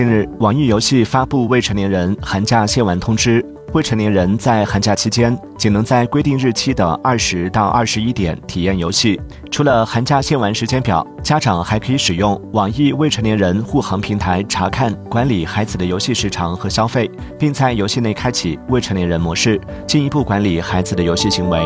近日，网易游戏发布未成年人寒假限玩通知，未成年人在寒假期间仅能在规定日期的二十到二十一点体验游戏。除了寒假限玩时间表，家长还可以使用网易未成年人护航平台查看管理孩子的游戏时长和消费，并在游戏内开启未成年人模式，进一步管理孩子的游戏行为。